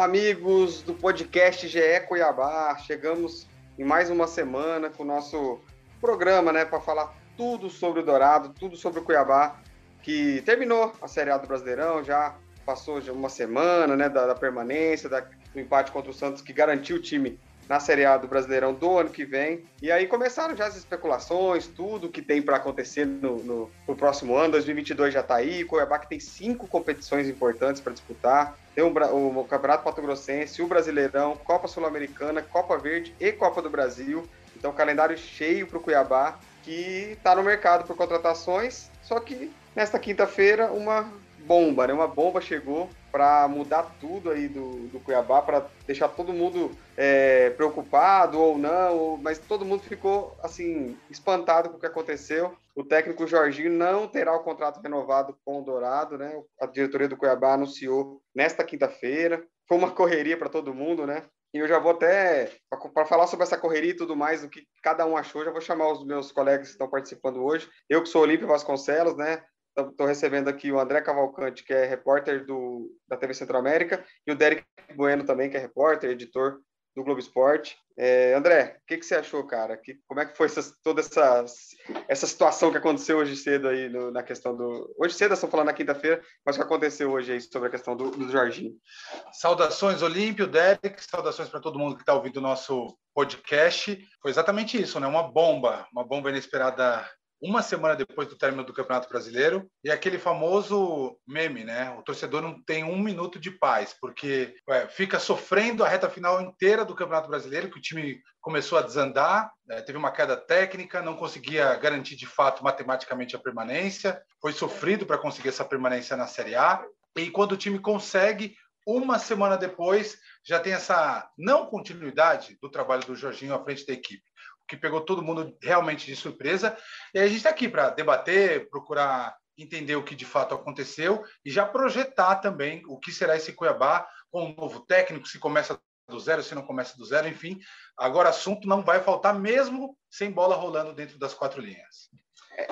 Amigos do podcast GE Cuiabá. Chegamos em mais uma semana com o nosso programa, né, para falar tudo sobre o Dourado, tudo sobre o Cuiabá, que terminou a Série A do Brasileirão, já passou uma semana, né, da, da permanência, da, do empate contra o Santos, que garantiu o time na Série A do Brasileirão do ano que vem. E aí começaram já as especulações, tudo que tem para acontecer no, no, no, próximo ano. 2022 já está aí. Cuiabá que tem cinco competições importantes para disputar. Tem o, o, o Campeonato Pato Grossense, o Brasileirão, Copa Sul-Americana, Copa Verde e Copa do Brasil. Então, calendário cheio para o Cuiabá, que está no mercado por contratações. Só que nesta quinta-feira, uma bomba, né? Uma bomba chegou para mudar tudo aí do, do Cuiabá, para deixar todo mundo é, preocupado ou não, mas todo mundo ficou assim espantado com o que aconteceu. O técnico Jorginho não terá o contrato renovado com o Dourado, né? A diretoria do Cuiabá anunciou nesta quinta-feira. Foi uma correria para todo mundo, né? E eu já vou até, para falar sobre essa correria e tudo mais, o que cada um achou, já vou chamar os meus colegas que estão participando hoje. Eu que sou Olímpio Vasconcelos, né? Estou recebendo aqui o André Cavalcante, que é repórter do, da TV Centro América, e o Derek Bueno também, que é repórter, editor do Globo Esporte. É, André, o que, que você achou, cara? Que, como é que foi essa, toda essa, essa situação que aconteceu hoje cedo aí no, na questão do... Hoje cedo, estamos falando na quinta-feira, mas o que aconteceu hoje aí sobre a questão do, do Jorginho? Saudações, Olímpio, Derek, saudações para todo mundo que está ouvindo o nosso podcast. Foi exatamente isso, né? Uma bomba, uma bomba inesperada uma semana depois do término do Campeonato Brasileiro, e aquele famoso meme, né? O torcedor não tem um minuto de paz, porque é, fica sofrendo a reta final inteira do Campeonato Brasileiro, que o time começou a desandar, é, teve uma queda técnica, não conseguia garantir de fato matematicamente a permanência, foi sofrido para conseguir essa permanência na Série A, e quando o time consegue, uma semana depois, já tem essa não continuidade do trabalho do Jorginho à frente da equipe que pegou todo mundo realmente de surpresa. E a gente está aqui para debater, procurar entender o que de fato aconteceu e já projetar também o que será esse Cuiabá com um novo técnico, se começa do zero, se não começa do zero, enfim. Agora, assunto não vai faltar mesmo sem bola rolando dentro das quatro linhas. É,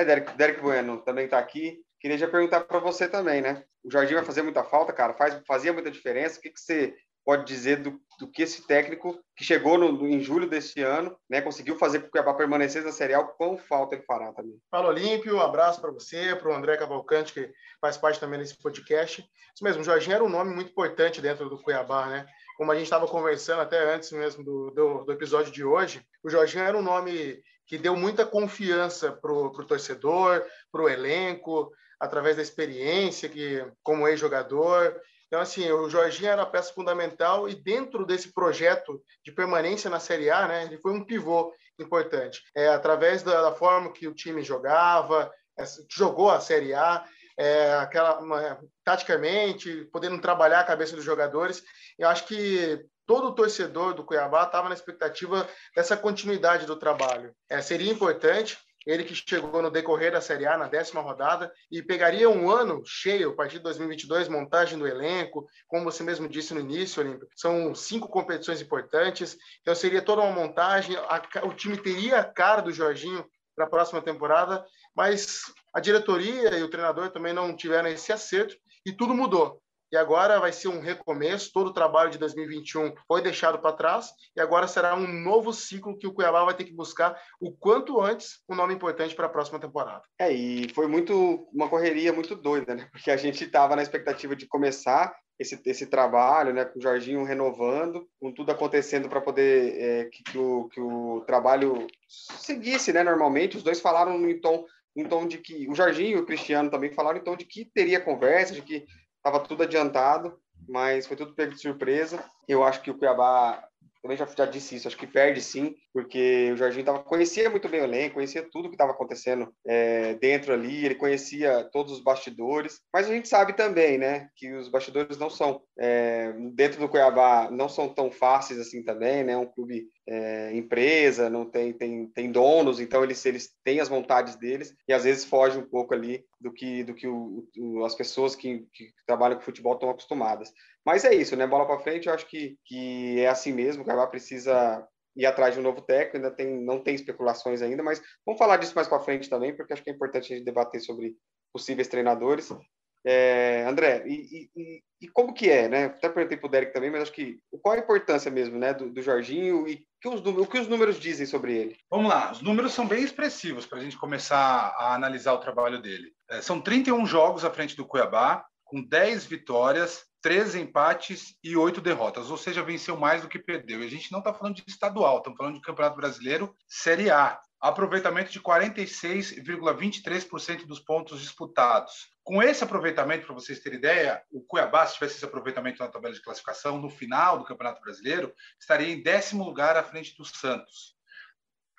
é Derek, Derek Bueno também está aqui. Queria já perguntar para você também, né? O Jardim vai fazer muita falta, cara? Faz, fazia muita diferença. O que, que você pode dizer do, do que esse técnico que chegou no, em julho desse ano, né, conseguiu fazer com que o Cuiabá permanecesse na Série A, quão falta ele fará também. Fala Olímpio, um abraço para você, para o André Cavalcante, que faz parte também desse podcast. Isso mesmo, o Jorginho era um nome muito importante dentro do Cuiabá, né? Como a gente estava conversando até antes mesmo do, do, do, episódio de hoje, o Jorginho era um nome que deu muita confiança para o torcedor, para o elenco, através da experiência que como ex-jogador então, assim, o Jorginho era a peça fundamental e dentro desse projeto de permanência na Série A, né, ele foi um pivô importante. É, através da, da forma que o time jogava, é, jogou a Série A, é, aquela, uma, taticamente, podendo trabalhar a cabeça dos jogadores. Eu acho que todo o torcedor do Cuiabá estava na expectativa dessa continuidade do trabalho. É, seria importante, ele que chegou no decorrer da Série A, na décima rodada, e pegaria um ano cheio, a partir de 2022, montagem do elenco, como você mesmo disse no início, Olímpio, são cinco competições importantes, então seria toda uma montagem, a, o time teria a cara do Jorginho para a próxima temporada, mas a diretoria e o treinador também não tiveram esse acerto, e tudo mudou e agora vai ser um recomeço. Todo o trabalho de 2021 foi deixado para trás e agora será um novo ciclo que o Cuiabá vai ter que buscar o quanto antes um nome importante para a próxima temporada. É, e foi muito uma correria muito doida, né? Porque a gente estava na expectativa de começar esse, esse trabalho, né, com o Jorginho renovando, com tudo acontecendo para poder é, que, que, o, que o trabalho seguisse, né, normalmente. Os dois falaram em tom, tom de que o Jorginho e o Cristiano também falaram em tom de que teria conversa, de que estava tudo adiantado, mas foi tudo pego de surpresa. Eu acho que o Cuiabá também já, já disse isso, acho que perde sim, porque o Jorginho tava, conhecia muito bem o elenco, conhecia tudo que estava acontecendo é, dentro ali, ele conhecia todos os bastidores, mas a gente sabe também, né, que os bastidores não são, é, dentro do Cuiabá, não são tão fáceis assim também, né, um clube é, empresa, não tem, tem, tem donos, então eles, eles têm as vontades deles e às vezes foge um pouco ali do que, do que o, o, as pessoas que, que trabalham com futebol estão acostumadas. Mas é isso, né? Bola para frente, eu acho que, que é assim mesmo. O Cuiabá precisa ir atrás de um novo técnico, ainda tem, não tem especulações ainda, mas vamos falar disso mais para frente também, porque acho que é importante a gente debater sobre possíveis treinadores. É, André, e, e, e, como que é, né? Até perguntei para o Derek também, mas acho que qual a importância mesmo, né, do, do Jorginho e que os, o que os números dizem sobre ele? Vamos lá, os números são bem expressivos para a gente começar a analisar o trabalho dele. É, são 31 jogos à frente do Cuiabá, com 10 vitórias, 13 empates e 8 derrotas, ou seja, venceu mais do que perdeu. E a gente não está falando de estadual, estamos falando de Campeonato Brasileiro Série A aproveitamento de 46,23% dos pontos disputados. Com esse aproveitamento, para vocês terem ideia, o Cuiabá, se tivesse esse aproveitamento na tabela de classificação, no final do Campeonato Brasileiro, estaria em décimo lugar à frente do Santos.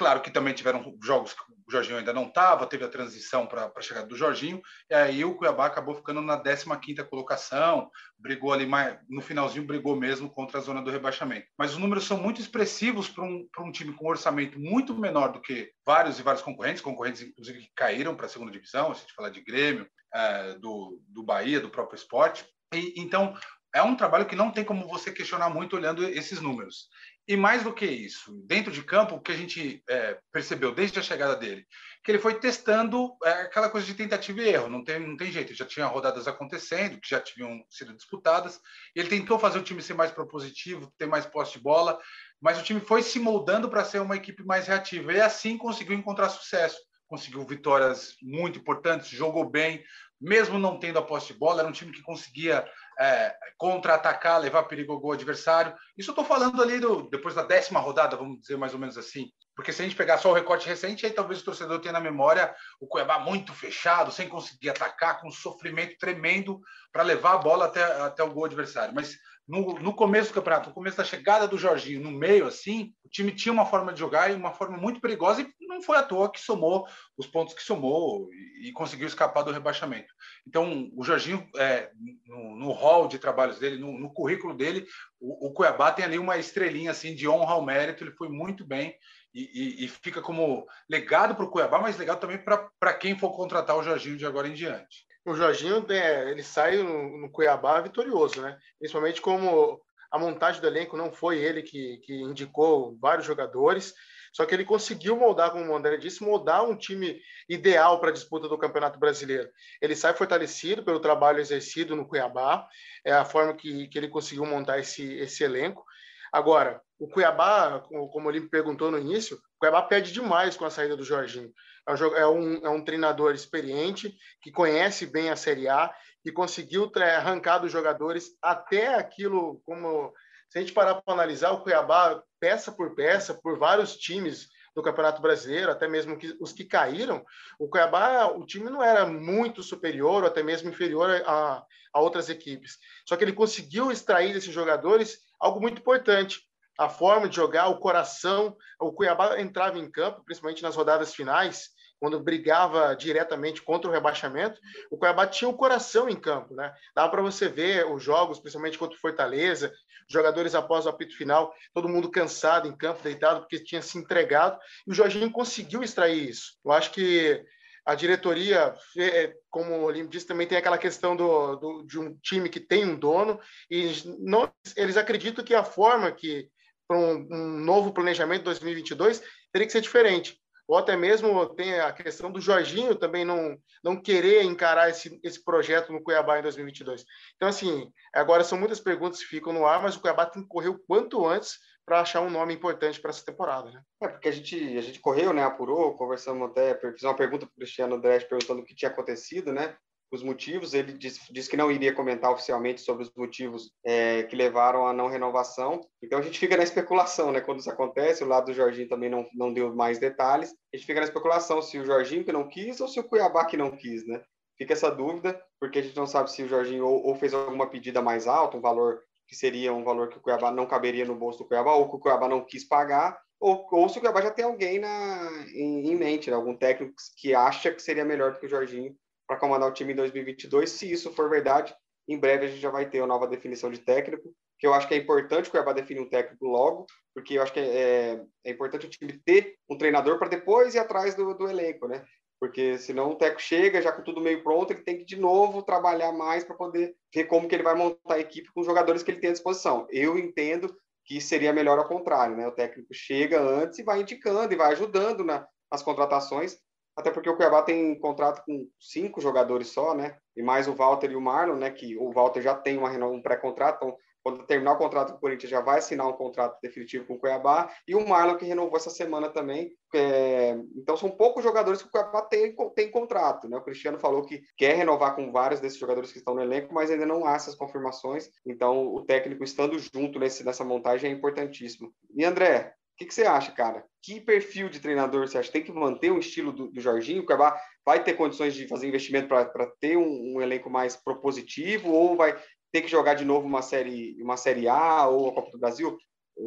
Claro que também tiveram jogos que o Jorginho ainda não estava, teve a transição para a chegada do Jorginho, e aí o Cuiabá acabou ficando na 15ª colocação, brigou ali mais, no finalzinho brigou mesmo contra a zona do rebaixamento. Mas os números são muito expressivos para um, um time com um orçamento muito menor do que vários e vários concorrentes, concorrentes inclusive que caíram para a segunda divisão, se a gente falar de Grêmio, é, do, do Bahia, do próprio esporte. E, então, é um trabalho que não tem como você questionar muito olhando esses números. E mais do que isso, dentro de campo, o que a gente é, percebeu desde a chegada dele, que ele foi testando é, aquela coisa de tentativa e erro, não tem, não tem jeito, já tinha rodadas acontecendo, que já tinham sido disputadas, ele tentou fazer o time ser mais propositivo, ter mais posse de bola, mas o time foi se moldando para ser uma equipe mais reativa, e assim conseguiu encontrar sucesso, conseguiu vitórias muito importantes, jogou bem, mesmo não tendo a posse de bola, era um time que conseguia é, contra-atacar, levar perigo ao gol adversário. Isso eu estou falando ali do, depois da décima rodada, vamos dizer mais ou menos assim. Porque se a gente pegar só o recorte recente, aí talvez o torcedor tenha na memória o Cuiabá muito fechado, sem conseguir atacar, com um sofrimento tremendo para levar a bola até, até o gol adversário. Mas no, no começo do campeonato, no começo da chegada do Jorginho, no meio assim, o time tinha uma forma de jogar e uma forma muito perigosa e não foi à toa que somou os pontos que somou e, e conseguiu escapar do rebaixamento. Então, o Jorginho, é, no, hall de trabalhos dele, no, no currículo dele, o, o, Cuiabá tem ali uma estrelinha assim de honra ao mérito, ele foi muito bem e, e, e fica como legado para o Cuiabá, mas legado também para quem for contratar o Jorginho de agora em diante o Jorginho é, ele sai no, Cuiabá vitorioso, né? Principalmente como a montagem do elenco não foi ele que, que indicou vários jogadores, só que ele conseguiu moldar, como o André disse, moldar um time ideal para a disputa do Campeonato Brasileiro. Ele sai fortalecido pelo trabalho exercido no Cuiabá, é a forma que, que ele conseguiu montar esse, esse elenco. Agora, o Cuiabá, como ele me perguntou no início, o Cuiabá perde demais com a saída do Jorginho. É um, é um é treinador experiente, que conhece bem a Série A, que conseguiu arrancar dos jogadores até aquilo, como se a gente parar para analisar, o Cuiabá, peça por peça, por vários times do Campeonato Brasileiro, até mesmo que, os que caíram, o Cuiabá, o time não era muito superior, ou até mesmo inferior a, a outras equipes. Só que ele conseguiu extrair desses jogadores algo muito importante. A forma de jogar, o coração. O Cuiabá entrava em campo, principalmente nas rodadas finais, quando brigava diretamente contra o rebaixamento, o Cuiabá tinha o coração em campo, né? Dava para você ver os jogos, principalmente contra o Fortaleza, jogadores após o apito final, todo mundo cansado em campo, deitado, porque tinha se entregado, e o Jorginho conseguiu extrair isso. Eu acho que a diretoria, é, como o Olimpo disse, também tem aquela questão do, do, de um time que tem um dono, e não, eles acreditam que a forma que, para um, um novo planejamento 2022, teria que ser diferente. Ou até mesmo tem a questão do Jorginho também não, não querer encarar esse, esse projeto no Cuiabá em 2022. Então, assim, agora são muitas perguntas que ficam no ar, mas o Cuiabá tem que correr o quanto antes para achar um nome importante para essa temporada, né? É, porque a gente, a gente correu, né, apurou, conversamos até, fiz uma pergunta para o Cristiano Dresch perguntando o que tinha acontecido, né, os motivos, ele disse, disse que não iria comentar oficialmente sobre os motivos é, que levaram à não renovação, então a gente fica na especulação, né, quando isso acontece, o lado do Jorginho também não, não deu mais detalhes, a gente fica na especulação se o Jorginho que não quis ou se o Cuiabá que não quis, né, fica essa dúvida, porque a gente não sabe se o Jorginho ou, ou fez alguma pedida mais alta, um valor que seria um valor que o Cuiabá não caberia no bolso do Cuiabá, ou que o Cuiabá não quis pagar, ou, ou se o Cuiabá já tem alguém na, em, em mente, né? algum técnico que acha que seria melhor do que o Jorginho para comandar o time em 2022. Se isso for verdade, em breve a gente já vai ter uma nova definição de técnico, que eu acho que é importante o Cuiabá definir um técnico logo, porque eu acho que é, é importante o time ter um treinador para depois ir atrás do, do elenco, né? porque senão o Teco chega já com tudo meio pronto, ele tem que de novo trabalhar mais para poder ver como que ele vai montar a equipe com os jogadores que ele tem à disposição. Eu entendo que seria melhor ao contrário, né? O técnico chega antes e vai indicando e vai ajudando na, nas contratações até porque o Cuiabá tem contrato com cinco jogadores só, né? E mais o Walter e o Marlon, né? Que o Walter já tem uma, um pré-contrato, então quando terminar o contrato com o Corinthians, já vai assinar um contrato definitivo com o Cuiabá, e o Marlon, que renovou essa semana também. É... Então, são poucos jogadores que o Cuiabá tem, tem contrato. Né? O Cristiano falou que quer renovar com vários desses jogadores que estão no elenco, mas ainda não há essas confirmações. Então, o técnico estando junto nesse, nessa montagem é importantíssimo. E André, o que, que, você acha, cara? Que perfil de treinador você acha? Tem que manter o estilo do, do Jorginho? O Cuiabá vai ter condições de fazer investimento para ter um, um, elenco mais propositivo ou vai ter que jogar de novo uma série, uma série A ou a Copa do Brasil,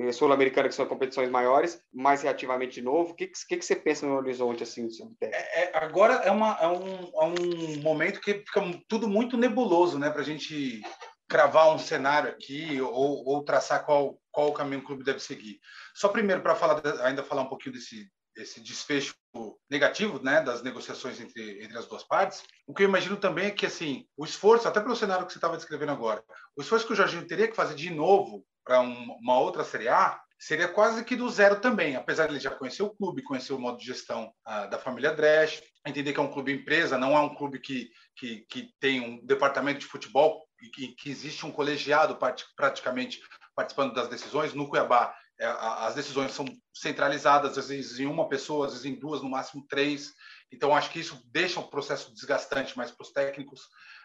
eh, Sul-Americana, que são competições maiores, mais reativamente de novo? O que, que, que você pensa no horizonte assim é, é, agora é, uma, é, um, é um momento que fica tudo muito nebuloso, né, para a gente cravar um cenário aqui ou, ou traçar qual, qual o caminho o clube deve seguir. Só primeiro para falar ainda falar um pouquinho desse esse desfecho negativo né, das negociações entre, entre as duas partes, o que eu imagino também é que assim o esforço, até pelo cenário que você estava descrevendo agora, o esforço que o Jorginho teria que fazer de novo para um, uma outra Série A seria quase que do zero também, apesar de ele já conhecer o clube, conhecer o modo de gestão ah, da família Dresch, entender que é um clube empresa, não é um clube que, que, que tem um departamento de futebol e que, que existe um colegiado praticamente participando das decisões. No Cuiabá, é, as decisões são centralizadas, às vezes em uma pessoa, às vezes em duas, no máximo três. Então, acho que isso deixa um processo desgastante mais para os técnicos,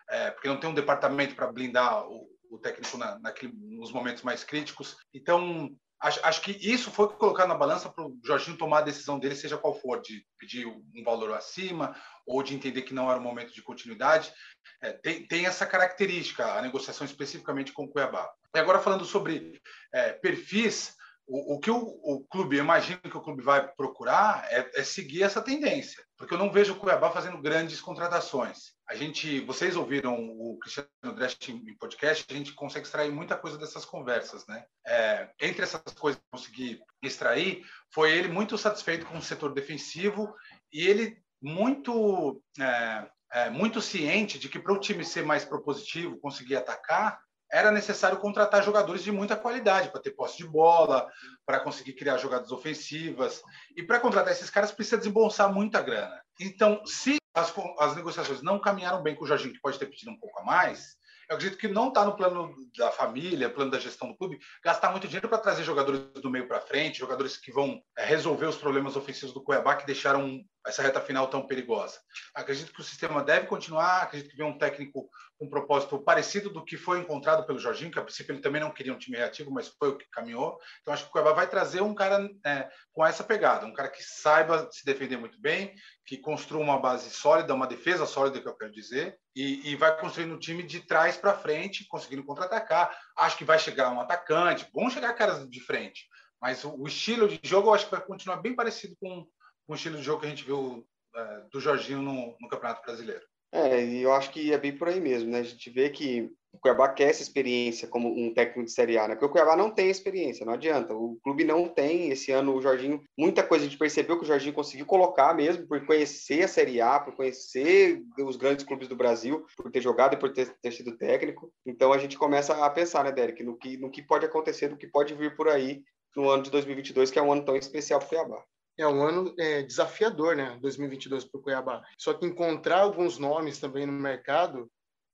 é, porque não tem um departamento para blindar o, o técnico na, naquele, nos momentos mais críticos. Então, acho, acho que isso foi colocado na balança para o Jorginho tomar a decisão dele, seja qual for, de pedir um valor acima ou de entender que não era um momento de continuidade. É, tem, tem essa característica, a negociação especificamente com o Cuiabá. E agora, falando sobre é, perfis, o, o que o, o, clube, eu imagino que o clube vai procurar é, é, seguir essa tendência, porque eu não vejo o Cuiabá fazendo grandes contratações. A gente, vocês ouviram o Cristiano Dresch em podcast, a gente consegue extrair muita coisa dessas conversas, né? É, entre essas coisas que eu consegui extrair, foi ele muito satisfeito com o setor defensivo e ele muito é, é, muito ciente de que para o time ser mais propositivo, conseguir atacar, era necessário contratar jogadores de muita qualidade para ter posse de bola, para conseguir criar jogadas ofensivas. E para contratar esses caras precisa desembolsar muita grana. Então, se as, as negociações não caminharam bem com o Jorginho, que pode ter pedido um pouco a mais, eu acredito que não está no plano da família, plano da gestão do clube, gastar muito dinheiro para trazer jogadores do meio para frente, jogadores que vão é, resolver os problemas ofensivos do Cuiabá que deixaram essa reta final tão perigosa. Acredito que o sistema deve continuar, acredito que vem um técnico um propósito parecido do que foi encontrado pelo Jorginho, que a princípio ele também não queria um time reativo, mas foi o que caminhou. Então acho que o Cuiabá vai trazer um cara é, com essa pegada, um cara que saiba se defender muito bem, que construa uma base sólida, uma defesa sólida, que eu quero dizer, e, e vai construindo um time de trás para frente, conseguindo contra-atacar. Acho que vai chegar um atacante, vão chegar caras de frente, mas o, o estilo de jogo eu acho que vai continuar bem parecido com com o estilo de jogo que a gente viu é, do Jorginho no, no, Campeonato Brasileiro. É, e eu acho que é bem por aí mesmo, né? A gente vê que o Cuiabá quer essa experiência como um técnico de Série A, né? Porque o Cuiabá não tem experiência, não adianta. O clube não tem. Esse ano o Jorginho, muita coisa a gente percebeu que o Jorginho conseguiu colocar mesmo por conhecer a Série A, por conhecer os grandes clubes do Brasil, por ter jogado e por ter, ter sido técnico. Então a gente começa a pensar, né, Derek, no que, no que pode acontecer, no que pode vir por aí no ano de 2022, que é um ano tão especial para o Cuiabá é um ano é, desafiador, né? 2022 para o Cuiabá. Só que encontrar alguns nomes também no mercado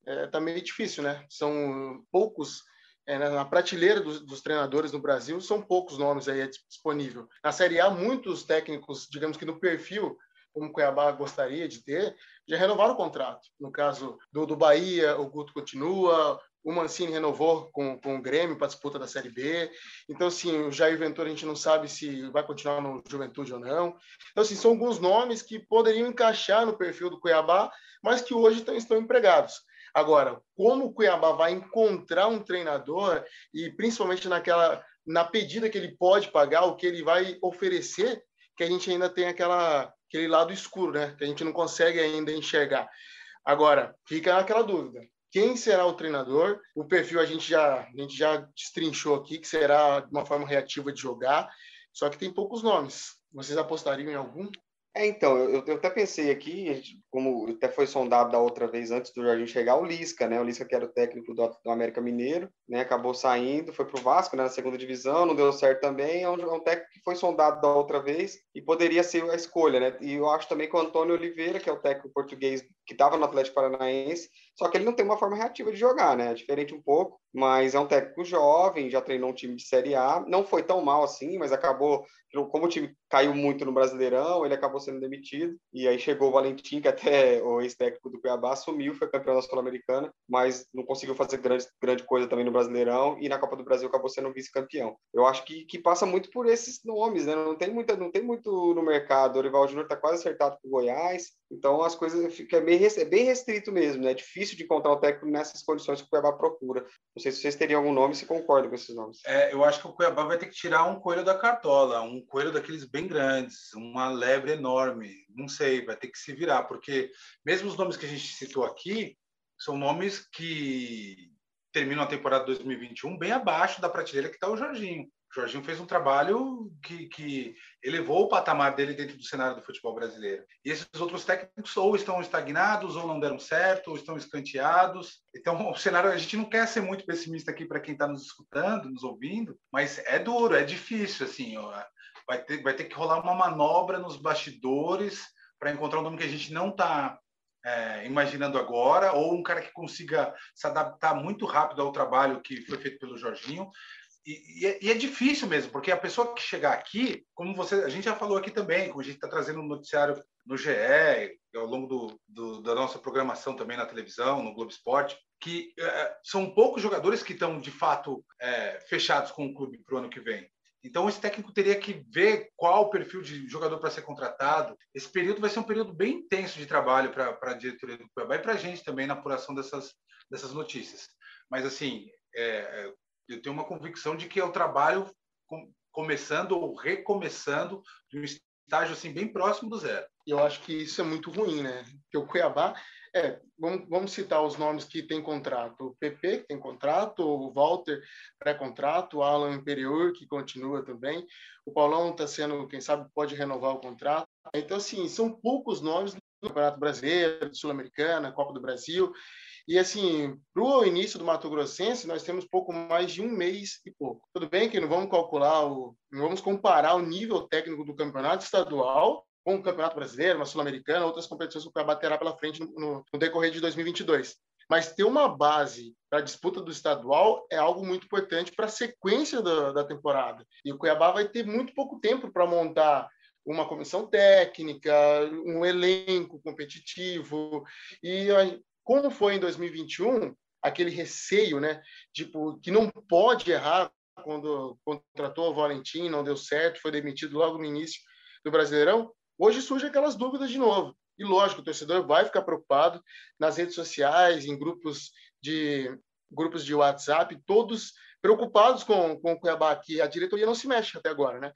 é, tá meio difícil, né? São poucos é, na prateleira dos, dos, treinadores no Brasil são poucos nomes aí disponível. Na Série A, muitos técnicos, digamos que no perfil como o Cuiabá gostaria de ter, já renovaram o contrato. No caso do, do Bahia, o Guto continua, o Mancini renovou com, com o Grêmio para a disputa da Série B. Então, assim, o Jair Ventura a gente não sabe se vai continuar no Juventude ou não. Então, assim, são alguns nomes que poderiam encaixar no perfil do Cuiabá, mas que hoje estão, estão empregados. Agora, como o Cuiabá vai encontrar um treinador e principalmente naquela na pedida que ele pode pagar, o que ele vai oferecer, que a gente ainda tem aquela aquele lado escuro, né? Que a gente não consegue ainda enxergar. Agora, fica aquela dúvida quem será o treinador. O perfil a gente já, a gente já destrinchou aqui, que será uma forma reativa de jogar, só que tem poucos nomes. Vocês apostariam em algum? É, então, eu, eu até pensei aqui, como até foi sondado da outra vez antes do Jorginho chegar, o Lisca, né? O Lisca que era o técnico do, do América Mineiro, né? Acabou saindo, foi para o Vasco, né? Na segunda divisão, não deu certo também. É um, é um, técnico que foi sondado da outra vez e poderia ser a escolha, né? E eu acho também que o Antônio Oliveira, que é o técnico português que estava no Atlético Paranaense, só que ele não tem uma forma reativa de jogar, né? É diferente um pouco, mas é um técnico jovem, já treinou um time de Série A, não foi tão mal assim, mas acabou, como o time caiu muito no Brasileirão, ele acabou sendo demitido, e aí chegou o Valentim, que até o ex-técnico do Cuiabá assumiu, foi campeão da Sul-Americana, mas não conseguiu fazer grande, grande coisa também no Brasileirão, e na Copa do Brasil acabou sendo vice-campeão. Eu acho que, que passa muito por esses nomes, né? Não tem, muita, não tem muito no mercado. O Orival Júnior está quase acertado com o Goiás, então as coisas ficam bem, é bem restrito mesmo, né? É difícil de encontrar o técnico nessas condições que o Cuiabá procura. Não sei se vocês teriam algum nome, se concordam com esses nomes. É, eu acho que o Cuiabá vai ter que tirar um coelho da cartola, um coelho daqueles bem grandes, uma lebre enorme. Não sei, vai ter que se virar, porque mesmo os nomes que a gente citou aqui são nomes que terminam a temporada 2021 bem abaixo da prateleira que está o Jorginho. O Jorginho fez um trabalho que, que elevou o patamar dele dentro do cenário do futebol brasileiro. E esses outros técnicos ou estão estagnados, ou não deram certo, ou estão escanteados. Então, o cenário, a gente não quer ser muito pessimista aqui para quem está nos escutando, nos ouvindo, mas é duro, é difícil, assim, ó, vai, ter, vai ter que rolar uma manobra nos bastidores para encontrar um nome que a gente não está é, imaginando agora, ou um cara que consiga se adaptar muito rápido ao trabalho que foi feito pelo Jorginho. E, é, e, é, difícil mesmo, porque a pessoa que chegar aqui, como você, a gente já falou aqui também, como a gente está trazendo um noticiário no GE, ao longo do, do, da nossa programação também na televisão, no Globo Esporte, que é, são poucos jogadores que estão de fato é, fechados com o clube para o ano que vem. Então, esse técnico teria que ver qual o perfil de jogador para ser contratado. Esse período vai ser um período bem intenso de trabalho para a diretoria do Cuiabá e para a gente também na apuração dessas, dessas notícias. Mas, assim, é, eu tenho uma convicção de que é o trabalho com, começando ou recomeçando de um estágio assim bem próximo do zero. Eu acho que isso é muito ruim, né? Porque o Cuiabá, é, vamos, vamos citar os nomes que tem contrato. O PP, que tem contrato, o Walter, pré-contrato, o Alan Imperior, que continua também. O Paulão está sendo, quem sabe, pode renovar o contrato. Então, assim, são poucos nomes Campeonato Brasileiro, Sul-Americana, Copa do Brasil. E assim, para o início do Mato Grossense, nós temos pouco mais de um mês e pouco. Tudo bem que não vamos calcular, o, não vamos comparar o nível técnico do campeonato estadual com o Campeonato Brasileiro, uma Sul-Americana, outras competições que o Cuiabá terá pela frente no, no, no decorrer de 2022. Mas ter uma base para a disputa do estadual é algo muito importante para a sequência da, da temporada. E o Cuiabá vai ter muito pouco tempo para montar uma comissão técnica, um elenco competitivo. E como foi em 2021, aquele receio, né, tipo, que não pode errar quando contratou o Valentim, não deu certo, foi demitido logo no início do Brasileirão, hoje surgem aquelas dúvidas de novo. E lógico, o torcedor vai ficar preocupado nas redes sociais, em grupos de grupos de WhatsApp, todos preocupados com, com o Cuiabá, que a diretoria não se mexe até agora, né?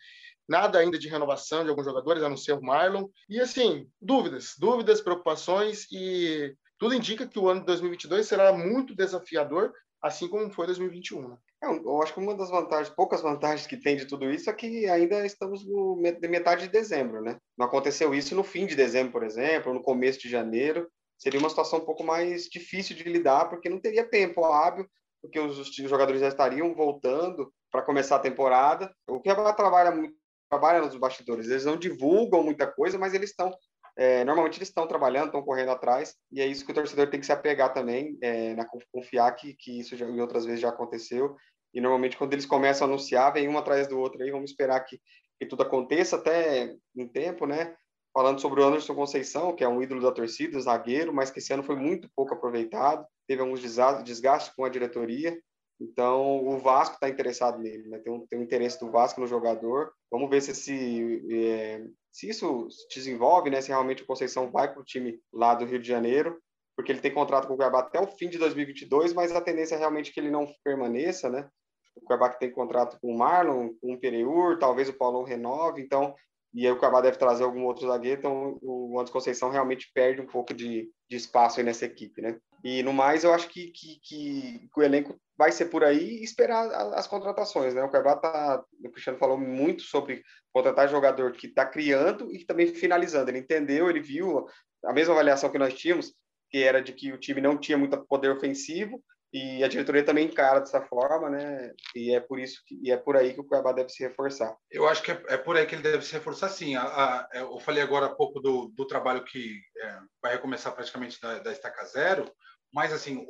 Nada ainda de renovação de alguns jogadores, a não ser o Marlon. E assim, dúvidas, dúvidas, preocupações e tudo indica que o ano de 2022 será muito desafiador, assim como foi 2021. Né? É, eu acho que uma das vantagens, poucas vantagens que tem de tudo isso é que ainda estamos no metade de dezembro, né? Não aconteceu isso no fim de dezembro, por exemplo, no começo de janeiro. Seria uma situação um pouco mais difícil de lidar, porque não teria tempo hábil, porque os, os jogadores já estariam voltando para começar a temporada. O que trabalha muito trabalha nos bastidores. Eles não divulgam muita coisa, mas eles estão é, normalmente eles estão trabalhando, estão correndo atrás, e é isso que o torcedor tem que se apegar também, é, na, confiar que, que isso já, outras vezes já aconteceu. E normalmente quando eles começam a anunciar, vem um atrás do outro aí, vamos esperar que, que tudo aconteça até um tempo, né? Falando sobre o Anderson Conceição, que é um ídolo da torcida, zagueiro, mas que esse ano foi muito pouco aproveitado, teve alguns desgastes com a diretoria, então, o Vasco está interessado nele, né? tem, um, tem um interesse do Vasco no jogador. Vamos ver se, é, se isso se desenvolve, né? se realmente o Conceição vai para o time lá do Rio de Janeiro, porque ele tem contrato com o Cuiabá até o fim de 2022, mas a tendência é realmente que ele não permaneça. Né? O Cuiabá que tem contrato com o Marlon, com o Pereur, talvez o Paulão renove, então e aí o Cuiabá deve trazer algum outro zagueiro, então o Anderson Conceição realmente perde um pouco de, de espaço nessa equipe, né? E no mais, eu acho que, que, que o elenco vai ser por aí e esperar as contratações, né? O Cuiabá tá, o Cristiano falou muito sobre contratar jogador que está criando e também finalizando. Ele entendeu, ele viu a mesma avaliação que nós tínhamos, que era de que o time não tinha muito poder ofensivo e a diretoria também encara dessa forma, né? E é por isso que e é por aí que o Cuiabá deve se reforçar. Eu acho que é, é por aí que ele deve se reforçar, sim. A, a, é, eu falei agora há pouco do, do trabalho que é, vai recomeçar praticamente da, da estaca zero, mas assim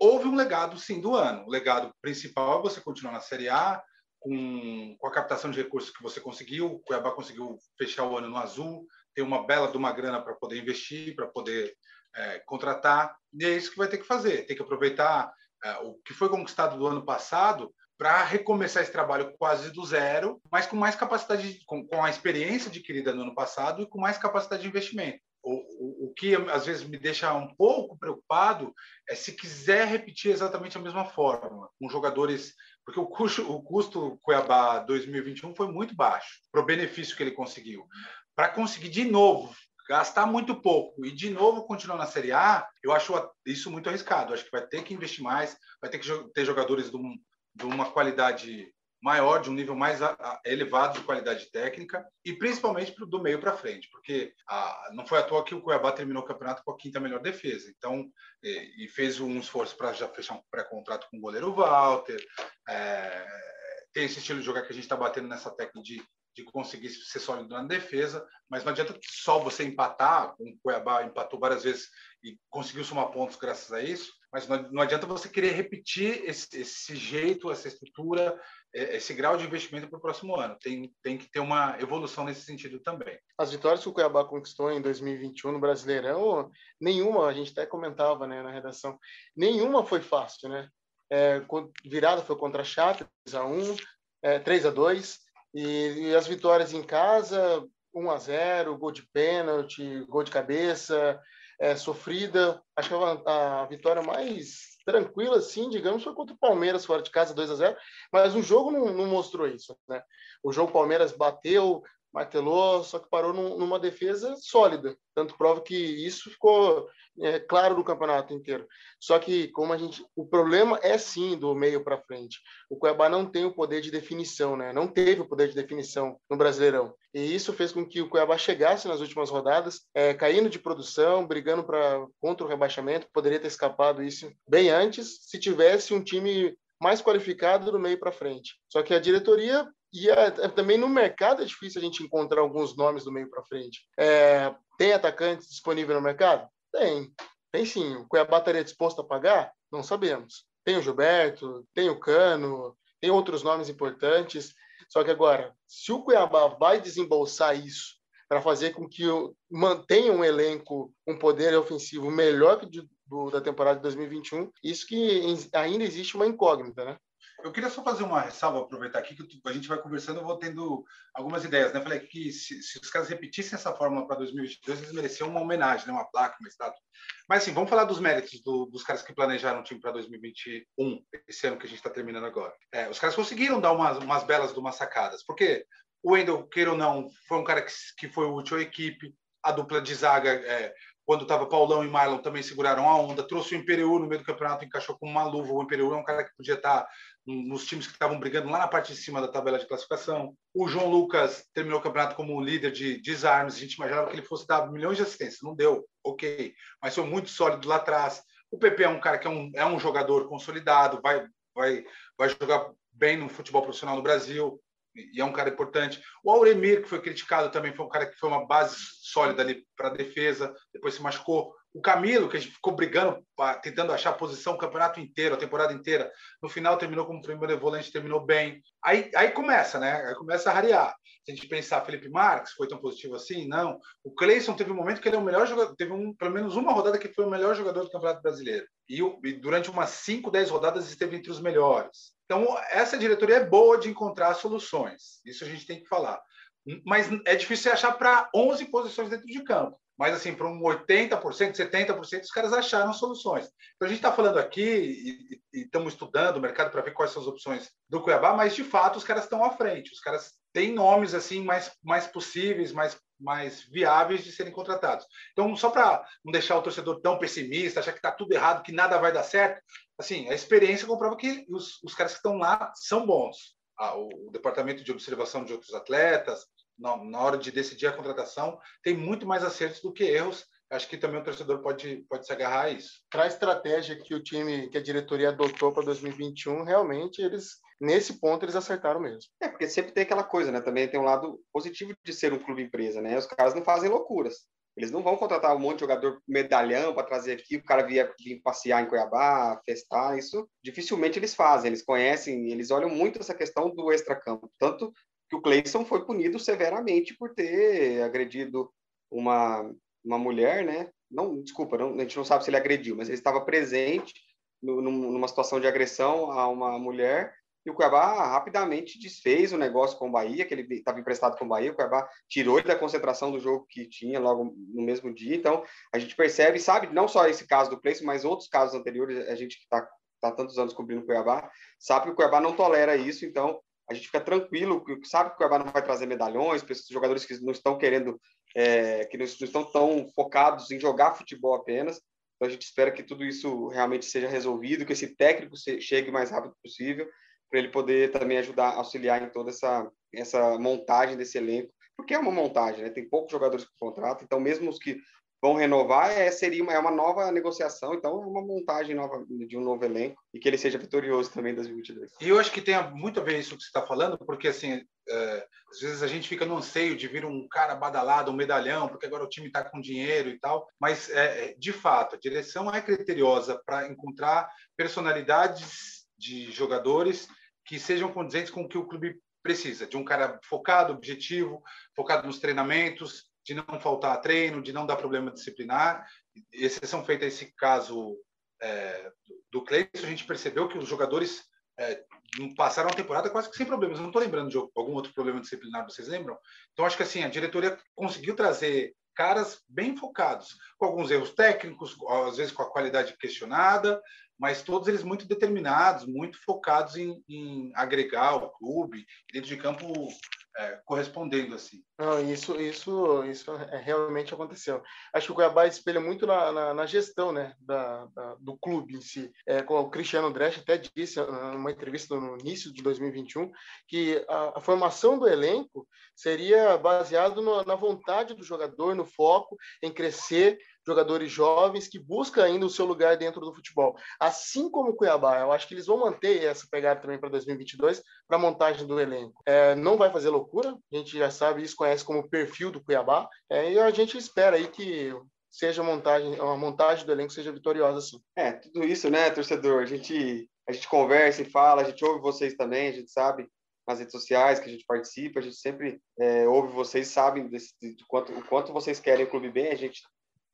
houve um legado, sim, do ano. O legado principal é você continuar na Série A com, com a captação de recursos que você conseguiu. O Cuiabá conseguiu fechar o ano no azul, ter uma bela de uma grana para poder investir, para poder é, contratar, e é isso que vai ter que fazer. Tem que aproveitar é, o que foi conquistado do ano passado para recomeçar esse trabalho quase do zero, mas com mais capacidade, com, com, a experiência adquirida no ano passado e com mais capacidade de investimento. Que às vezes me deixa um pouco preocupado é se quiser repetir exatamente a mesma fórmula, com jogadores. Porque o custo, o custo Cuiabá 2021 foi muito baixo, para o benefício que ele conseguiu. Para conseguir de novo gastar muito pouco e de novo continuar na Série A, eu acho isso muito arriscado. Acho que vai ter que investir mais, vai ter que ter jogadores de, um, de uma qualidade maior, de um nível mais elevado de qualidade técnica e principalmente do meio para frente, porque não foi à toa que o Cuiabá terminou o campeonato com a quinta melhor defesa. Então, e, e fez um esforço para já fechar um pré-contrato com o goleiro Walter. É, tem esse estilo de jogar que a gente está batendo nessa técnica de de conseguir ser sólido na defesa, mas não adianta só você empatar, o Cuiabá empatou várias vezes e conseguiu somar pontos graças a isso, mas não, adianta você querer repetir esse, esse, jeito, essa estrutura, esse grau de investimento para o próximo ano. Tem, tem que ter uma evolução nesse sentido também. As vitórias que o Cuiabá conquistou em 2021 no Brasileirão, nenhuma, a gente até comentava né, na redação, nenhuma foi fácil, né? É, virada foi contra a Chape, 3 a 1 é, 3 a 2 e, e as vitórias em casa, 1 a 0 gol de pênalti, gol de cabeça, é, sofrida. Acho que a, a, vitória mais tranquila, assim, digamos, foi contra o Palmeiras fora de casa, 2 a 0 mas o jogo não, não mostrou isso. Né? O jogo Palmeiras bateu, martelou, só que parou num, numa defesa sólida. Tanto prova que isso ficou é, claro no campeonato inteiro. Só que como a gente, o problema é sim do meio para frente. O Cuiabá não tem o poder de definição, né? Não teve o poder de definição no Brasileirão. E isso fez com que o Cuiabá chegasse nas últimas rodadas, é, caindo de produção, brigando para contra o rebaixamento. Poderia ter escapado isso bem antes, se tivesse um time mais qualificado do meio para frente. Só que a diretoria e é, é, também no mercado é difícil a gente encontrar alguns nomes do meio para frente. É, tem atacante disponível no mercado? Tem. Tem sim. O Cuiabá estaria disposto a pagar? Não sabemos. Tem o Gilberto, tem o Cano, tem outros nomes importantes. Só que agora, se o Cuiabá vai desembolsar isso para fazer com que mantenha um elenco, um poder ofensivo melhor que do, da temporada de 2021, isso que ainda existe uma incógnita, né? Eu queria só fazer uma ressalva, aproveitar aqui que a gente vai conversando, eu vou tendo algumas ideias. Né? Falei que se, se os caras repetissem essa fórmula para 2022, eles mereciam uma homenagem, né? uma placa, uma estátua. Mas, assim, vamos falar dos méritos do, dos caras que planejaram o time para 2021, esse ano que a gente está terminando agora. É, os caras conseguiram dar umas, umas belas umas sacadas, porque o Wendel, queira ou não, foi um cara que, que foi útil à equipe, a dupla de zaga é, quando estava Paulão e Marlon também seguraram a onda, trouxe o Imperiur no meio do campeonato, encaixou com uma luva. O Imperiur é um cara que podia estar tá nos times que estavam brigando lá na parte de cima da tabela de classificação. O João Lucas terminou o campeonato como líder de desarmes. A gente imaginava que ele fosse dar milhões de assistências, não deu, ok, mas foi muito sólido lá atrás. O PP é um cara que é um, é um jogador consolidado, vai, vai, vai jogar bem no futebol profissional no Brasil e é um cara importante. O Auremir, que foi criticado também, foi um cara que foi uma base sólida ali para a defesa, depois se machucou. O Camilo, que a gente ficou brigando, tentando achar posição o campeonato inteiro, a temporada inteira. No final terminou como primeiro volante, terminou bem. Aí, aí começa, né? Aí começa a rarear. Se a gente pensar, Felipe Marques foi tão positivo assim? Não. O Cleison teve um momento que ele é o melhor jogador, teve um, pelo menos uma rodada que foi o melhor jogador do Campeonato Brasileiro. E, e durante umas 5, 10 rodadas esteve entre os melhores. Então, essa diretoria é boa de encontrar soluções. Isso a gente tem que falar. Mas é difícil achar para 11 posições dentro de campo. Mas, assim, para um 80%, 70%, os caras acharam soluções. Então, a gente está falando aqui e, estamos estudando o mercado para ver quais são as opções do Cuiabá, mas, de fato, os caras estão à frente. Os caras têm nomes, assim, mais, mais possíveis, mais mais viáveis de serem contratados. Então, só para não deixar o torcedor tão pessimista, achar que está tudo errado, que nada vai dar certo, assim, a experiência comprova que os, os caras que estão lá são bons. Ah, o, o departamento de observação de outros atletas, na, na hora de decidir a contratação, tem muito mais acertos do que erros acho que também o torcedor pode, pode se agarrar a isso. Para a estratégia que o time, que a diretoria adotou para 2021, realmente eles, nesse ponto, eles acertaram mesmo. É, porque sempre tem aquela coisa, né? Também tem um lado positivo de ser um clube empresa, né? Os caras não fazem loucuras. Eles não vão contratar um monte de jogador medalhão para trazer aqui, o cara vir, vir passear em Cuiabá, festar, isso dificilmente eles fazem. Eles conhecem, eles olham muito essa questão do extracampo. Tanto que o Cleison foi punido severamente por ter agredido uma, uma mulher, né? Não, desculpa, não, a gente não sabe se ele agrediu, mas ele estava presente no, numa situação de agressão a uma mulher e o Cuiabá rapidamente desfez o negócio com o Bahia, que ele estava emprestado com o Bahia. O Cuiabá tirou ele da concentração do jogo que tinha logo no mesmo dia. Então, a gente percebe, sabe, não só esse caso do Place, mas outros casos anteriores, a gente que está tá tantos anos cobrindo o Cuiabá, sabe que o Cuiabá não tolera isso. Então, a gente fica tranquilo, sabe que o Cuiabá não vai trazer medalhões, jogadores que não estão querendo é, que não estão tão focados em jogar futebol apenas. Então a gente espera que tudo isso realmente seja resolvido, que esse técnico chegue o mais rápido possível, para ele poder também ajudar, auxiliar em toda essa, essa montagem desse elenco, porque é uma montagem, né? Tem poucos jogadores com contrato, então mesmo os que vão renovar, é, seria uma, é uma nova negociação, então uma montagem nova de um novo elenco e que ele seja vitorioso também em 2022. E eu acho que tem muito a ver isso que você está falando, porque assim, é, às vezes a gente fica no anseio de vir um cara badalado, um medalhão, porque agora o time está com dinheiro e tal, mas é, é, de fato, a direção é criteriosa para encontrar personalidades de jogadores que sejam condizentes com o que o clube precisa, de um cara focado, objetivo, focado nos treinamentos, de não faltar treino, de não dar problema disciplinar. Exceção feita esse caso é, do Cleison, a gente percebeu que os jogadores é, passaram a temporada quase que sem problemas. não estou lembrando de algum outro problema disciplinar, vocês lembram? Então, acho que assim, a diretoria conseguiu trazer caras bem focados, com alguns erros técnicos, às vezes com a qualidade questionada, mas todos eles muito determinados, muito focados em, em agregar o clube, dentro de campo é, correspondendo assim. Não, isso, isso, isso é, realmente aconteceu. Acho que o Cuiabá espelha muito na, na, na gestão, né, da, da, do clube em si. É, o Cristiano Dresch até disse numa entrevista no início de 2021 que a, a formação do elenco seria baseado na vontade do jogador, no foco em crescer, jogadores jovens que buscam ainda o seu lugar dentro do futebol. Assim como o Cuiabá, eu acho que eles vão manter essa pegada também para 2022 para a montagem do elenco. É, não vai fazer loucura, a gente já sabe isso, conhece como perfil do Cuiabá, é, e a gente espera aí que seja montagem, a montagem do elenco seja vitoriosa sim. É, tudo isso, né, torcedor? A gente a gente conversa e fala, a gente ouve vocês também, a gente sabe nas redes sociais que a gente participa, a gente sempre é, ouve vocês, sabem desse, de quanto, o quanto vocês querem o clube bem, a gente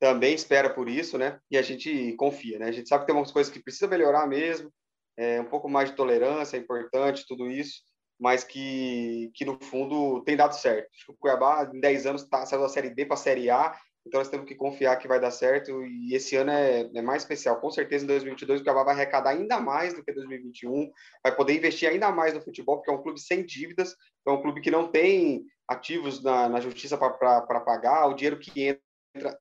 também espera por isso, né? E a gente confia, né? A gente sabe que tem algumas coisas que precisa melhorar mesmo, é, um pouco mais de tolerância é importante, tudo isso, mas que, que no fundo tem dado certo. Acho que o Cuiabá, em 10 anos, tá, saiu da Série B para a Série A, então nós temos que confiar que vai dar certo e esse ano é, é, mais especial. Com certeza em 2022 o Cuiabá vai arrecadar ainda mais do que 2021, vai poder investir ainda mais no futebol, porque é um clube sem dívidas, é um clube que não tem ativos na, na justiça para pagar, o dinheiro que entra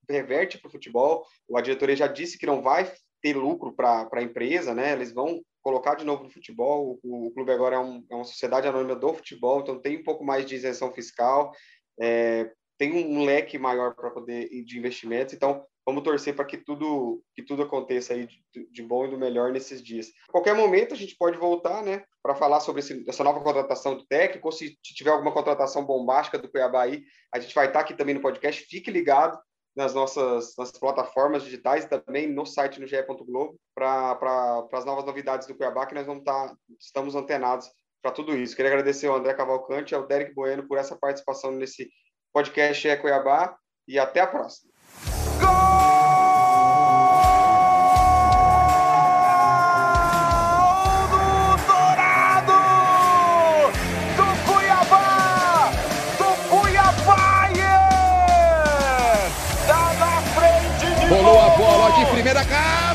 reverte para o futebol. A diretoria já disse que não vai ter lucro para a empresa, né? Eles vão colocar de novo no futebol. O, o clube agora é, um, é, uma sociedade anônima do futebol, então tem um pouco mais de isenção fiscal, é, tem um leque maior para poder de investimentos. Então vamos torcer para que tudo que tudo aconteça aí de, de, bom e do melhor nesses dias. A qualquer momento a gente pode voltar, né, para falar sobre esse, essa nova contratação do técnico. Ou se tiver alguma contratação bombástica do Cuiabá aí, a gente vai estar aqui também no podcast. Fique ligado nas nossas nas plataformas digitais também no site no GE. Globo para as novas novidades do Cuiabá, que nós vamos tá, estamos antenados para tudo isso. Queria agradecer ao André Cavalcante e ao Derek Bueno por essa participação nesse podcast É Cuiabá e até a próxima. Primeira cava!